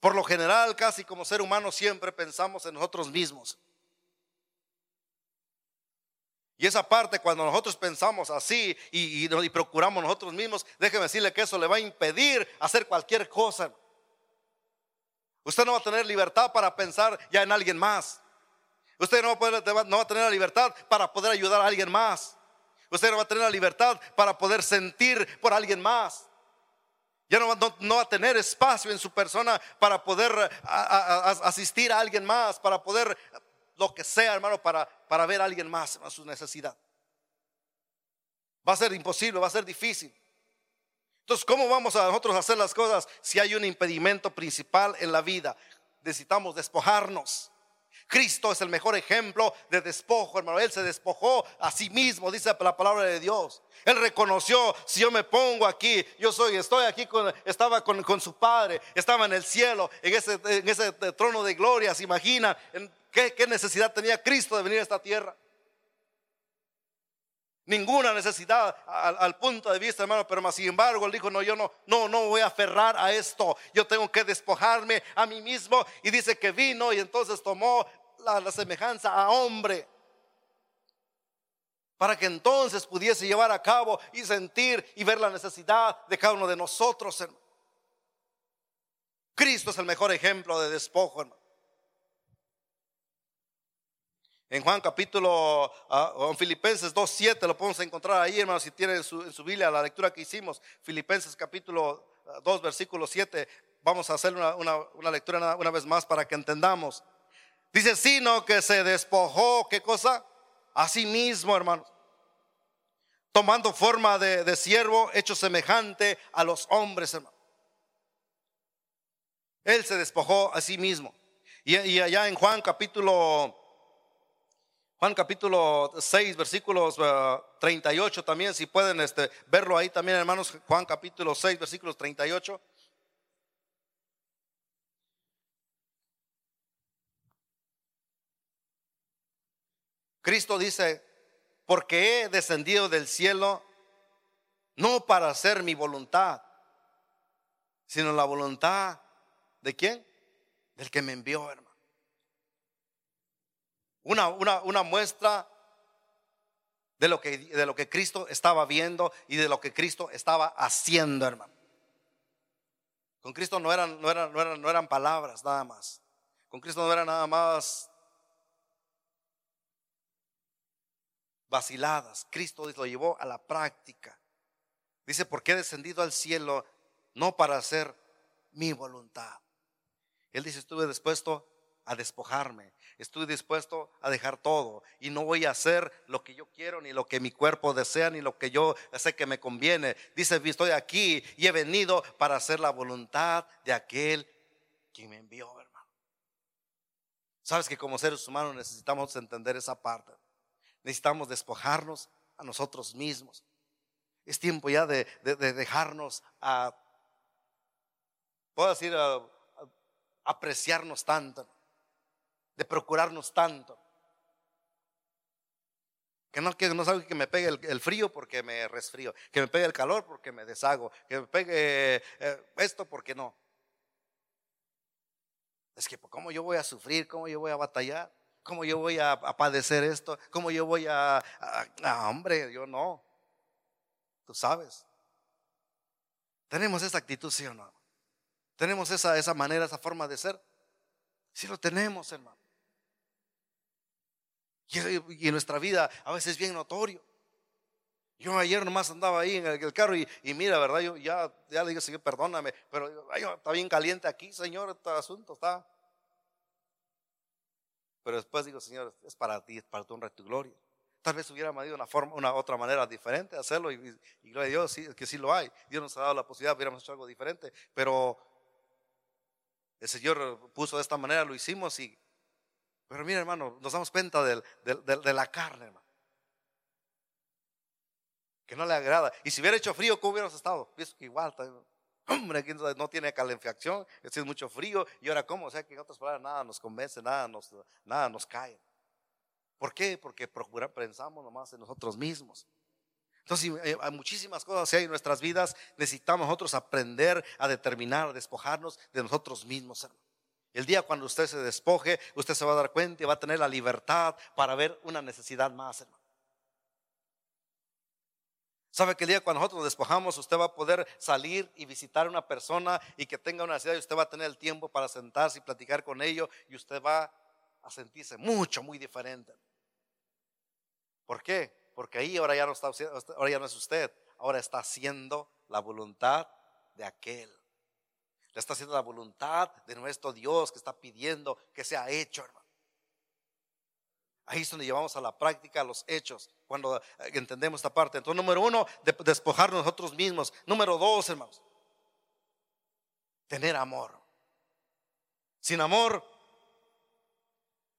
Por lo general, casi como ser humano, siempre pensamos en nosotros mismos. Y esa parte, cuando nosotros pensamos así y, procuramos nosotros mismos, déjeme decirle que eso le va a impedir hacer cualquier cosa. Usted no va a tener libertad para pensar ya en alguien más. Usted no va, no va a tener la libertad para poder ayudar a alguien más. Usted no va a tener la libertad para poder sentir por alguien más. Ya no, va a tener espacio en su persona para poder asistir a alguien más, para poder lo que sea, hermano, para, para ver a alguien más a su necesidad. Va a ser imposible, va a ser difícil. Entonces, ¿cómo vamos a nosotros hacer las cosas si hay un impedimento principal en la vida? Necesitamos despojarnos. Cristo es el mejor ejemplo de despojo, hermano. Él se despojó a sí mismo, dice la palabra de Dios. Él reconoció, si yo me pongo aquí, yo soy, estoy aquí, con, estaba con, con su Padre, estaba en el cielo, en ese, en ese trono de gloria, se imagina, en, ¿Qué, necesidad tenía Cristo de venir a esta tierra? Ninguna necesidad al, punto de vista, hermano, pero más sin embargo, él dijo, no, yo no, no, no voy a aferrar a esto, yo tengo que despojarme a mí mismo. Y dice que vino y entonces tomó la, semejanza a hombre para que entonces pudiese llevar a cabo y sentir y ver la necesidad de cada uno de nosotros. Hermano. Cristo es el mejor ejemplo de despojo, hermano. En Juan capítulo, uh, en Filipenses 2.7 lo podemos encontrar ahí, hermano, si tienen en su, Biblia la lectura que hicimos. Filipenses capítulo 2, versículo 7. Vamos a hacer una, lectura una, vez más para que entendamos. Dice, sino que se despojó, ¿qué cosa? A sí mismo, hermanos. Tomando forma de, siervo, hecho semejante a los hombres, hermanos. Él se despojó a sí mismo. Y, y allá en Juan capítulo Juan capítulo 6, versículos 38 uh, también, si pueden este, verlo ahí también, hermanos. Juan capítulo 6, versículos 38. Cristo dice, porque he descendido del cielo no para hacer mi voluntad, sino la voluntad de quién? Del que me envió, hermano una, una, muestra de lo, que, de lo que Cristo estaba viendo y de lo que Cristo estaba haciendo, hermano. Con Cristo no eran, no eran, no eran, no eran palabras nada más. Con Cristo no eran nada más vaciladas. Cristo lo llevó a la práctica. Dice, porque he descendido al cielo no para hacer mi voluntad. Él dice, estuve dispuesto a despojarme, estoy dispuesto a dejar todo y no voy a hacer lo que yo quiero, ni lo que mi cuerpo desea, ni lo que yo sé que me conviene. Dice, estoy aquí y he venido para hacer la voluntad de aquel que me envió, hermano. Sabes que como seres humanos necesitamos entender esa parte. Necesitamos despojarnos a nosotros mismos. Es tiempo ya de, dejarnos a, puedo decir, a apreciarnos tanto de procurarnos tanto. Que no, que no que me pegue el, frío porque me resfrío, que me pegue el calor porque me deshago, que me pegue eh, esto porque no. Es que, ¿cómo yo voy a sufrir? ¿Cómo yo voy a batallar? ¿Cómo yo voy a, padecer esto? ¿Cómo yo voy a, a, Hombre, yo no. Tú sabes. Tenemos esa actitud, ¿sí o no? Tenemos esa, esa manera, esa forma de ser. Sí lo tenemos, hermano. Y, en nuestra vida a veces es bien notorio. Yo ayer nomás andaba ahí en el, carro y, mira, ¿verdad? Yo ya, ya le digo, Señor, perdóname, pero está bien caliente aquí, Señor, este asunto está. Pero después digo, Señor, es para ti, es para tu honra y tu gloria. Tal vez hubiera habido una forma, una otra manera diferente de hacerlo y, gloria a Dios, sí, que sí lo hay. Dios nos ha dado la posibilidad, hubiéramos hecho algo diferente, pero el Señor puso de esta manera, lo hicimos y pero mira, hermano, nos damos cuenta de la carne, hermano. Que no le agrada. Y si hubiera hecho frío, ¿cómo hubiéramos estado? Pienso que igual, hombre, aquí no tiene calefacción, es mucho frío. Y ahora, ¿cómo? O sea, que en otras palabras, nada nos convence, nada nos, nos cae. ¿Por qué? Porque procuramos, pensamos nomás en nosotros mismos. Entonces, hay muchísimas cosas hay en nuestras vidas. Necesitamos nosotros aprender a determinar, a despojarnos de nosotros mismos, hermano. El día cuando usted se despoje, usted se va a dar cuenta y va a tener la libertad para ver una necesidad más, hermano. ¿Sabe que el día cuando nosotros nos despojamos, usted va a poder salir y visitar a una persona y que tenga una necesidad y usted va a tener el tiempo para sentarse y platicar con ellos y usted va a sentirse mucho, muy diferente. ¿Por qué? Porque ahí ahora ya no, está, ahora ya no es usted, ahora está haciendo la voluntad de aquel está haciendo la voluntad de nuestro Dios que está pidiendo que sea hecho, hermano. Ahí es donde llevamos a la práctica los hechos, cuando eh, entendemos esta parte. Entonces, número uno, despojar nosotros mismos. Número dos, hermanos, tener amor. Sin amor,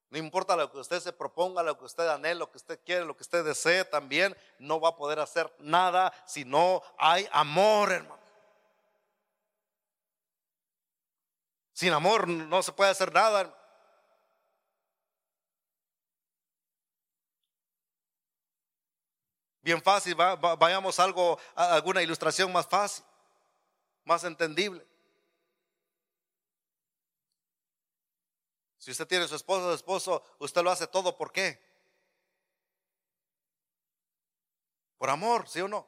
no importa lo que usted se proponga, lo que usted anhele, lo que usted quiere, lo que usted desee, también no va a poder hacer nada si no hay amor, hermano. Sin amor no se puede hacer nada. Bien fácil, vayamos a algo, a alguna ilustración más fácil, más entendible. Si usted tiene su esposo, su esposo, usted lo hace todo, ¿por qué? Por amor, ¿sí o no?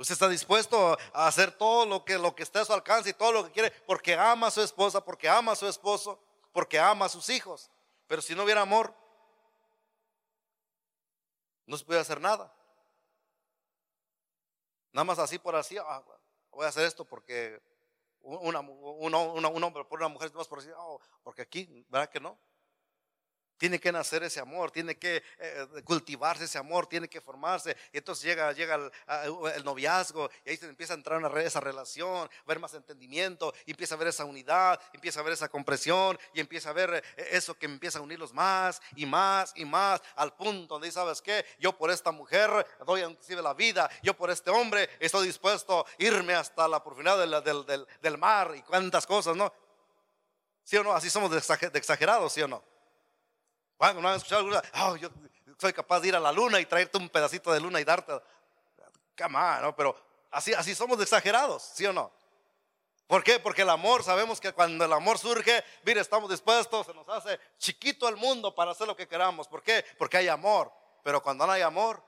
Usted está dispuesto a hacer todo lo que, lo que esté a su alcance y todo lo que quiere porque ama a su esposa, porque ama a su esposo, porque ama a sus hijos. Pero si no hubiera amor, no se puede hacer nada. Nada más así por así. Ah, voy a hacer esto porque un hombre por una mujer, más por decir, oh, porque aquí, ¿verdad que no? Tiene que nacer ese amor, tiene que eh, cultivarse ese amor, tiene que formarse. Y entonces llega, llega el, noviazgo y ahí se empieza a entrar una, esa relación, ver más entendimiento, y empieza a ver esa unidad, empieza a ver esa compresión y empieza a ver eh, eso que empieza a unirlos más y más y más al punto donde sabes qué, yo por esta mujer doy inclusive la vida, yo por este hombre estoy dispuesto a irme hasta la profundidad del, del, mar y cuántas cosas, ¿no? ¿Sí o no? Así somos exagerados, ¿sí o no? No han escuchado alguna, oh, yo soy capaz de ir a la luna y traerte un pedacito de luna y darte. Come ¿no? Pero así, así somos exagerados, ¿sí o no? ¿Por qué? Porque el amor, sabemos que cuando el amor surge, mire, estamos dispuestos, se nos hace chiquito el mundo para hacer lo que queramos. ¿Por qué? Porque hay amor. Pero cuando no hay amor,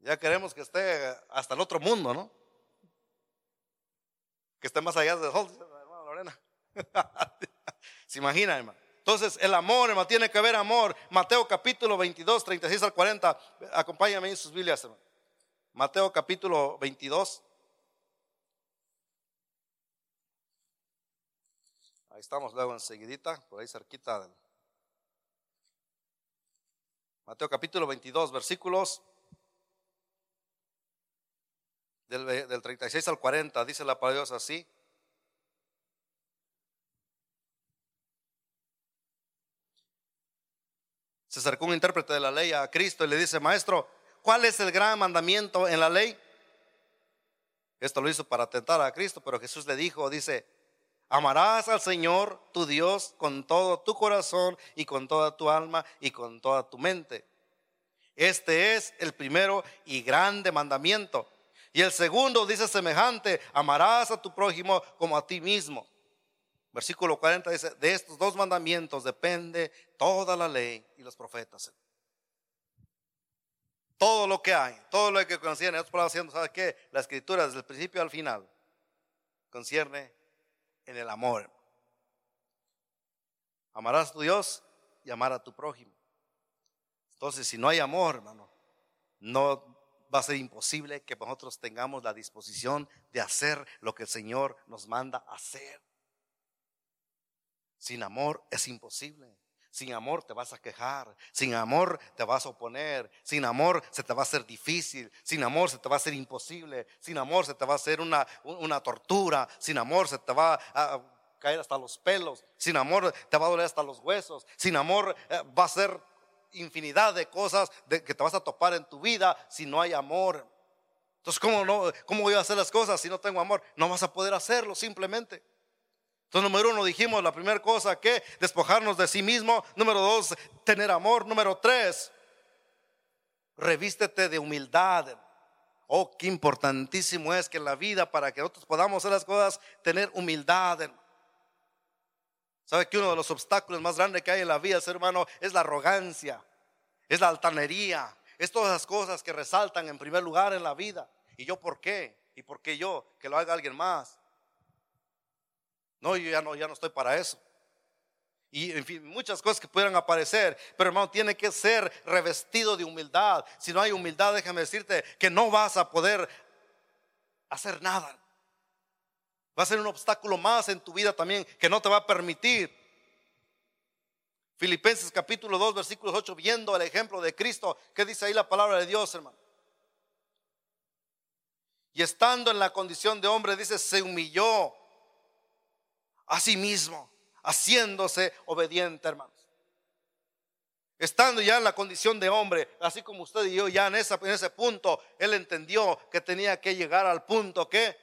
ya queremos que esté hasta el otro mundo, ¿no? Que esté más allá de Lorena. <laughs> ¿Se imagina, hermano? Entonces, el amor, hermano, tiene que haber amor. Mateo capítulo 22, 36 al 40. Acompáñame en sus Biblias, hermano. Mateo capítulo 22. Ahí estamos luego enseguidita, por ahí cerquita. Mateo capítulo 22, versículos del, del 36 al 40. Dice la palabra de Dios así. Se acercó un intérprete de la ley a Cristo y le dice, maestro, ¿cuál es el gran mandamiento en la ley? Esto lo hizo para tentar a Cristo, pero Jesús le dijo, dice, amarás al Señor tu Dios con todo tu corazón y con toda tu alma y con toda tu mente. Este es el primero y grande mandamiento. Y el segundo dice semejante, amarás a tu prójimo como a ti mismo. Versículo 40 dice, de estos dos mandamientos depende toda la ley y los profetas. Todo lo que hay, todo lo que concierne, otras palabras ¿sabes qué? La escritura desde el principio al final concierne en el amor. Amarás a tu Dios y amar a tu prójimo. Entonces, si no hay amor, hermano, no va a ser imposible que nosotros tengamos la disposición de hacer lo que el Señor nos manda hacer. Sin amor es imposible. Sin amor te vas a quejar, sin amor te vas a oponer, sin amor se te va a hacer difícil, sin amor se te va a hacer imposible, sin amor se te va a hacer una, una tortura, sin amor se te va a caer hasta los pelos, sin amor te va a doler hasta los huesos, sin amor eh, va a ser infinidad de cosas que te vas a topar en tu vida si no hay amor. Entonces, ¿cómo, no, ¿cómo voy a hacer las cosas si no tengo amor? No vas a poder hacerlo simplemente. Entonces, número uno, dijimos la primera cosa que despojarnos de sí mismo. Número dos, tener amor. Número tres, revístete de humildad. Oh, qué importantísimo es que en la vida, para que nosotros podamos hacer las cosas, tener humildad. ¿Sabe que uno de los obstáculos más grandes que hay en la vida, ser humano, es la arrogancia, es la altanería, es todas las cosas que resaltan en primer lugar en la vida. ¿Y yo por qué? ¿Y por qué yo? Que lo haga alguien más. No, yo ya no, ya no estoy para eso. Y en fin, muchas cosas que pudieran aparecer, pero hermano, tiene que ser revestido de humildad. Si no hay humildad, déjame decirte que no vas a poder hacer nada. Va a ser un obstáculo más en tu vida también que no te va a permitir. Filipenses capítulo 2, versículos 8, viendo el ejemplo de Cristo, ¿qué dice ahí la palabra de Dios, hermano? Y estando en la condición de hombre, dice, se humilló a sí mismo, haciéndose obediente, hermanos. Estando ya en la condición de hombre, así como usted y yo, ya en, en ese punto, él entendió que tenía que llegar al punto que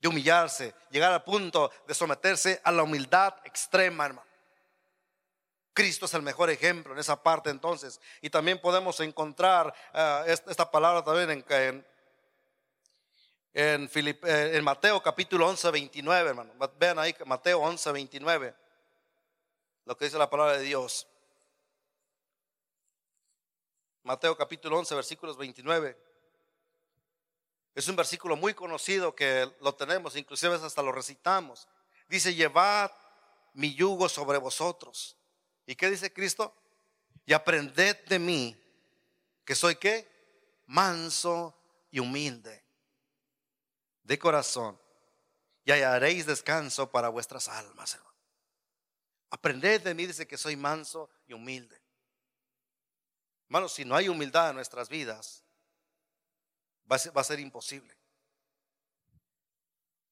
de humillarse, llegar al punto de someterse a la humildad extrema, hermano. Cristo es el mejor ejemplo en esa parte entonces. Y también podemos encontrar eh, esta palabra también en, en, en, eh, en Mateo capítulo 11, 29, hermano. Vean ahí Mateo 11, 29. Lo que dice la palabra de Dios. Mateo capítulo 11, versículos 29. Es un versículo muy conocido que lo tenemos, inclusive hasta lo recitamos. Dice, llevad mi yugo sobre vosotros. ¿Y qué dice Cristo? Y aprended de mí, que soy qué? Manso y humilde de corazón y hallaréis descanso para vuestras almas, hermano. Aprended de mí, dice que soy manso y humilde. Hermanos, si no hay humildad en nuestras vidas, va a ser imposible.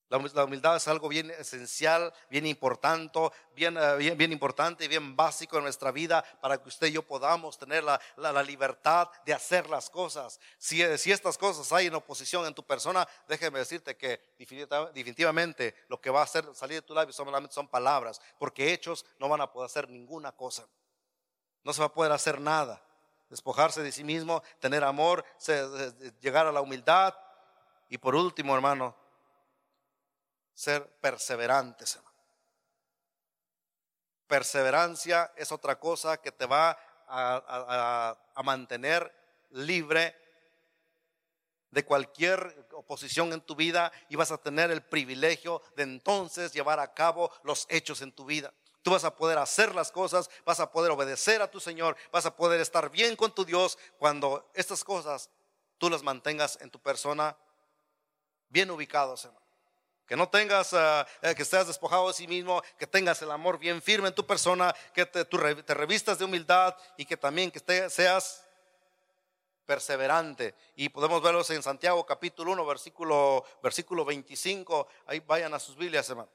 La humildad es algo bien esencial, bien importante, bien, eh, bien, bien, importante y bien básico en nuestra vida para que usted y yo podamos tener la, la, libertad de hacer las cosas. Si, eh, si, estas cosas hay en oposición en tu persona, déjeme decirte que definitivamente lo que va a hacer salir de tu labio solamente son palabras, porque hechos no van a poder hacer ninguna cosa. No se va a poder hacer nada. Despojarse de sí mismo, tener amor, llegar a la humildad. Y por último, hermano, ser perseverantes. Perseverancia es otra cosa que te va a, mantener libre de cualquier oposición en tu vida y vas a tener el privilegio de entonces llevar a cabo los hechos en tu vida. Tú vas a poder hacer las cosas, vas a poder obedecer a tu Señor, vas a poder estar bien con tu Dios cuando estas cosas tú las mantengas en tu persona bien ubicados, hermano. Que no tengas, ah, eh, que estés despojado de sí mismo, que tengas el amor bien firme en tu persona, que te, revistas de humildad y que también que seas perseverante. Y podemos verlo en Santiago capítulo 1, versículo, versículo 25. Ahí vayan a sus Biblias, hermano.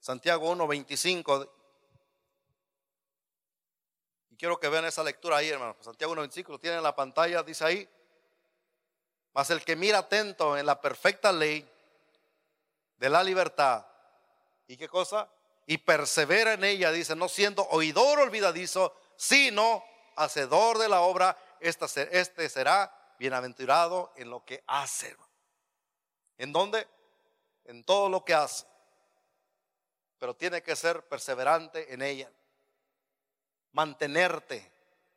Santiago 1, 25. Y quiero que vean esa lectura ahí, hermano. Santiago 1, 25, lo tienen en la pantalla, dice ahí. Mas el que mira atento en la perfecta ley, de la libertad. ¿Y qué cosa? Y persevera en ella, dice, no siendo oidor olvidadizo, sino hacedor de la obra, este será bienaventurado en lo que hace. ¿En dónde? En todo lo que hace. Pero tiene que ser perseverante en ella. Mantenerte,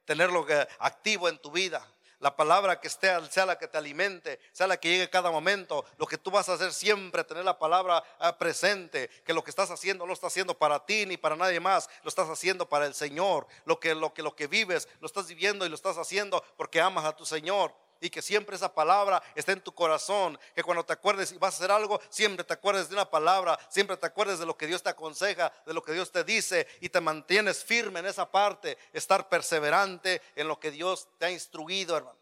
tenerlo activo en tu vida la palabra que esté, sea la que te alimente, sea la que llegue cada momento. Lo que tú vas a hacer siempre, tener la palabra ah, presente, que lo que estás haciendo no lo estás haciendo para ti ni para nadie más, lo estás haciendo para el Señor. Lo que, lo que, lo que vives, lo estás viviendo y lo estás haciendo porque amas a tu Señor y que siempre esa palabra esté en tu corazón, que cuando te acuerdes y vas a hacer algo, siempre te acuerdes de una palabra, siempre te acuerdes de lo que Dios te aconseja, de lo que Dios te dice y te mantienes firme en esa parte, estar perseverante en lo que Dios te ha instruido, hermano.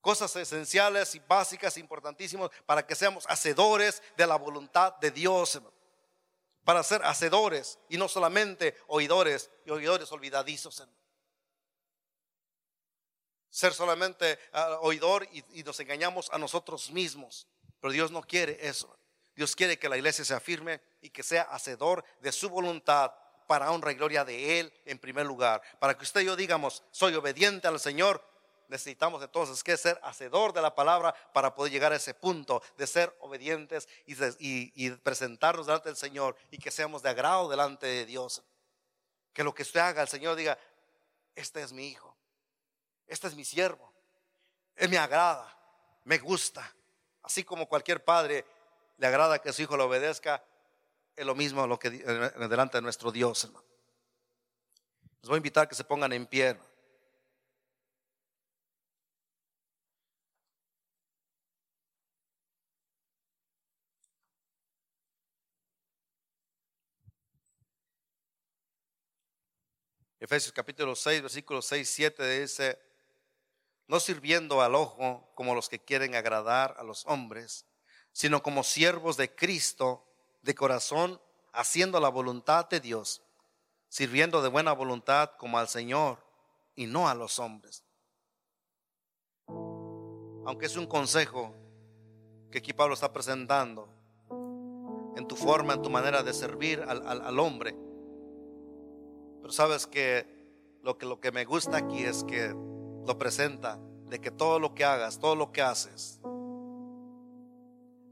Cosas esenciales y básicas, importantísimas, para que seamos hacedores de la voluntad de Dios, hermano. Para ser hacedores y no solamente oidores y oidores olvidadizos, hermano ser solamente ah, oidor y, nos engañamos a nosotros mismos. Pero Dios no quiere eso. Dios quiere que la iglesia sea firme y que sea hacedor de su voluntad para honra y gloria de Él en primer lugar. Para que usted y yo digamos, soy obediente al Señor, necesitamos entonces que ser hacedor de la palabra para poder llegar a ese punto de ser obedientes y, y presentarnos delante del Señor y que seamos de agrado delante de Dios. Que lo que usted haga, el Señor diga, este es mi hijo este es mi siervo. Él me agrada, me gusta. Así como cualquier padre le agrada que su hijo le obedezca, es lo mismo lo que delante de nuestro Dios, hermano. Les voy a invitar a que se pongan en pie. Efesios capítulo 6, versículos 6, 7 dice, no sirviendo al ojo como los que quieren agradar a los hombres, sino como siervos de Cristo de corazón, haciendo la voluntad de Dios, sirviendo de buena voluntad como al Señor y no a los hombres. Aunque es un consejo que aquí Pablo está presentando en tu forma, en tu manera de servir al, hombre, pero sabes que lo, que lo que me gusta aquí es que lo presenta de que todo lo que hagas, todo lo que haces,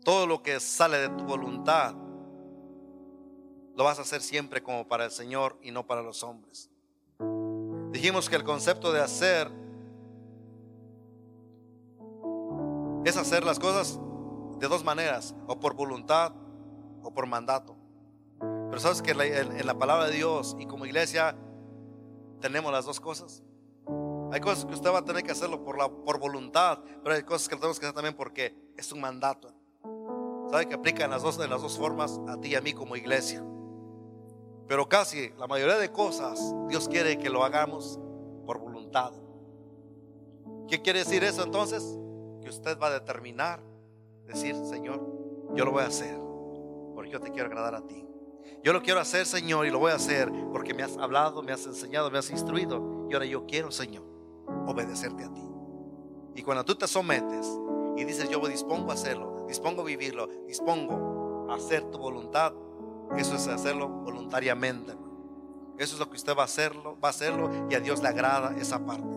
todo lo que sale de tu voluntad, lo vas a hacer siempre como para el Señor y no para los hombres. Dijimos que el concepto de hacer es hacer las cosas de dos maneras, o por voluntad o por mandato. Pero sabes que en la palabra de Dios y como iglesia tenemos las dos cosas. Hay cosas que usted va a tener que hacerlo por, por voluntad, pero hay cosas que tenemos que hacer también porque es un mandato. ¿Sabe que aplica en las dos, en las dos formas a ti y a mí como iglesia? Pero casi la mayoría de cosas Dios quiere que lo hagamos por voluntad. ¿Qué quiere decir eso entonces? Que usted va a determinar, decir, Señor, yo lo voy a hacer porque yo te quiero agradar a ti. Yo lo quiero hacer, Señor, y lo voy a hacer porque me has hablado, me has enseñado, me has instruido. Y ahora yo quiero, Señor, obedecerte a ti. Y cuando tú te sometes y dices, yo dispongo a hacerlo, dispongo a vivirlo, dispongo a hacer tu voluntad, eso es hacerlo voluntariamente. Eso es lo que usted va a hacerlo, va a hacerlo y a Dios le agrada esa parte.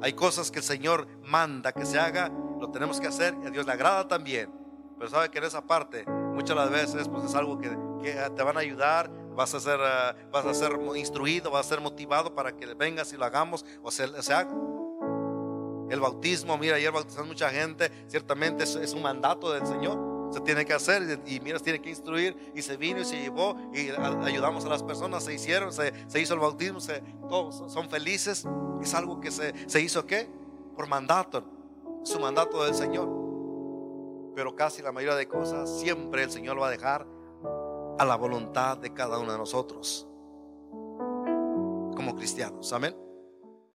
Hay cosas que el Señor manda que se haga, lo tenemos que hacer y a Dios le agrada también. Pero sabe que en esa parte muchas las veces pues es algo que, te van a ayudar, vas a ser, eh, vas a ser instruido, vas a ser motivado para que vengas y lo hagamos o se, haga. El bautismo, mira, ayer bautizan mucha gente, ciertamente es un mandato del Señor se tiene que hacer y, mira, se tiene que instruir y se vino y se llevó y ayudamos a las personas, se hicieron, se, hizo el bautismo, todos son felices. Es algo que se, se hizo qué? Por mandato, su mandato del Señor. Pero casi la mayoría de cosas siempre el Señor va a dejar a la voluntad de cada uno de nosotros como cristianos. Amén.